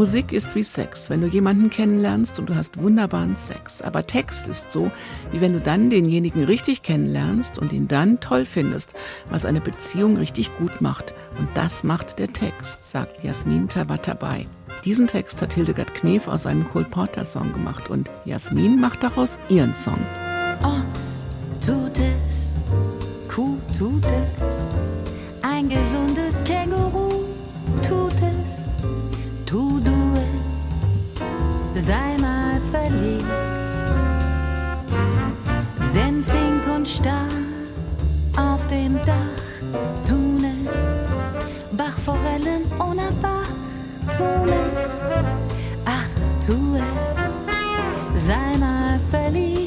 Musik ist wie Sex. Wenn du jemanden kennenlernst und du hast wunderbaren Sex. Aber Text ist so, wie wenn du dann denjenigen richtig kennenlernst und ihn dann toll findest, was eine Beziehung richtig gut macht. Und das macht der Text, sagt Jasmin Tabatabai. Diesen Text hat Hildegard Knef aus einem Cole Porter Song gemacht und Jasmin macht daraus ihren Song. Ochs tut es, Kuh tut es, ein gesundes Känguru tun es, ach tu es, sei mal verliebt.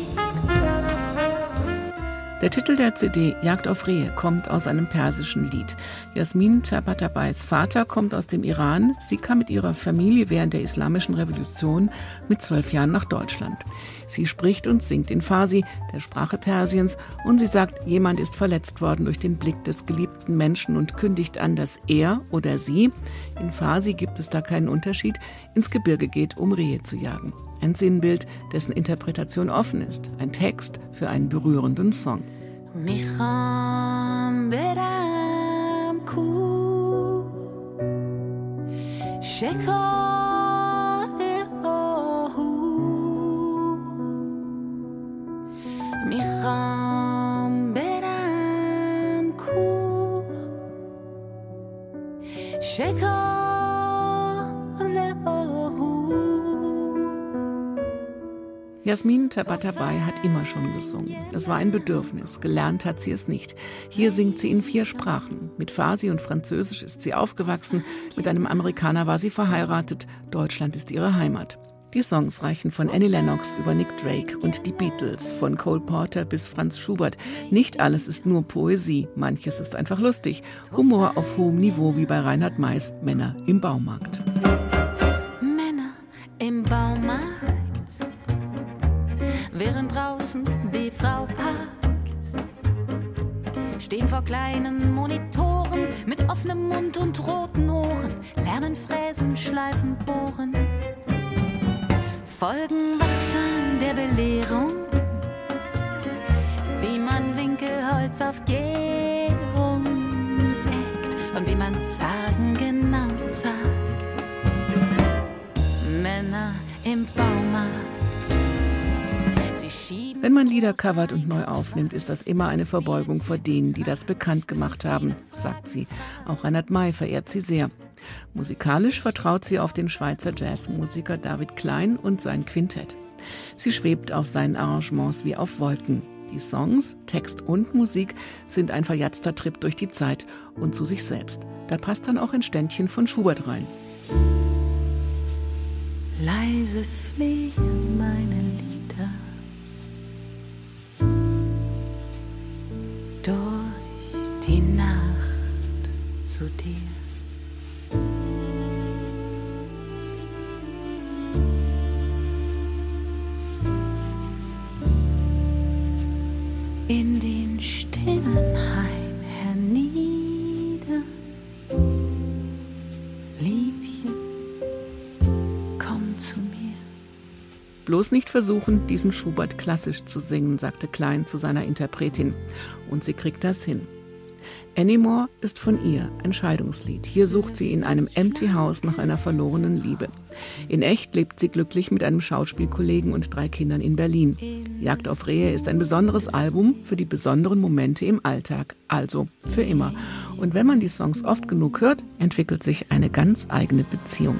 Der Titel der CD Jagd auf Rehe kommt aus einem persischen Lied. Jasmin Tabatabais Vater kommt aus dem Iran. Sie kam mit ihrer Familie während der Islamischen Revolution mit zwölf Jahren nach Deutschland. Sie spricht und singt in Farsi, der Sprache Persiens, und sie sagt, jemand ist verletzt worden durch den Blick des geliebten Menschen und kündigt an, dass er oder sie, in Farsi gibt es da keinen Unterschied, ins Gebirge geht, um Rehe zu jagen. Ein Sinnbild, dessen Interpretation offen ist, ein Text für einen berührenden Song. می‌خوام برم کو؟ شکار آهو. می‌خوام برم کو؟ شکار Jasmin Tabatabai hat immer schon gesungen. Es war ein Bedürfnis. Gelernt hat sie es nicht. Hier singt sie in vier Sprachen. Mit Farsi und Französisch ist sie aufgewachsen. Mit einem Amerikaner war sie verheiratet. Deutschland ist ihre Heimat. Die Songs reichen von Annie Lennox über Nick Drake und die Beatles, von Cole Porter bis Franz Schubert. Nicht alles ist nur Poesie, manches ist einfach lustig. Humor auf hohem Niveau wie bei Reinhard Meis, Männer im Baumarkt. Stehen vor kleinen Monitoren mit offenem Mund und roten Ohren, lernen fräsen, schleifen, bohren. Folgen wachsam der Belehrung, wie man Winkelholz auf Gärung sägt und wie man Sagen genau sagt. Männer im Baumarkt wenn man Lieder covert und neu aufnimmt, ist das immer eine Verbeugung vor denen, die das bekannt gemacht haben, sagt sie. Auch Reinhard May verehrt sie sehr. Musikalisch vertraut sie auf den Schweizer Jazzmusiker David Klein und sein Quintett. Sie schwebt auf seinen Arrangements wie auf Wolken. Die Songs, Text und Musik sind ein verjatzter Trip durch die Zeit und zu sich selbst. Da passt dann auch ein Ständchen von Schubert rein. Leise fliegen meine Lieder zu dir. In den stillen Hain hernieder, Liebchen, komm zu mir. Bloß nicht versuchen, diesen Schubert klassisch zu singen, sagte Klein zu seiner Interpretin. Und sie kriegt das hin. Anymore ist von ihr ein Scheidungslied. Hier sucht sie in einem Empty House nach einer verlorenen Liebe. In echt lebt sie glücklich mit einem Schauspielkollegen und drei Kindern in Berlin. Jagd auf Rehe ist ein besonderes Album für die besonderen Momente im Alltag, also für immer. Und wenn man die Songs oft genug hört, entwickelt sich eine ganz eigene Beziehung.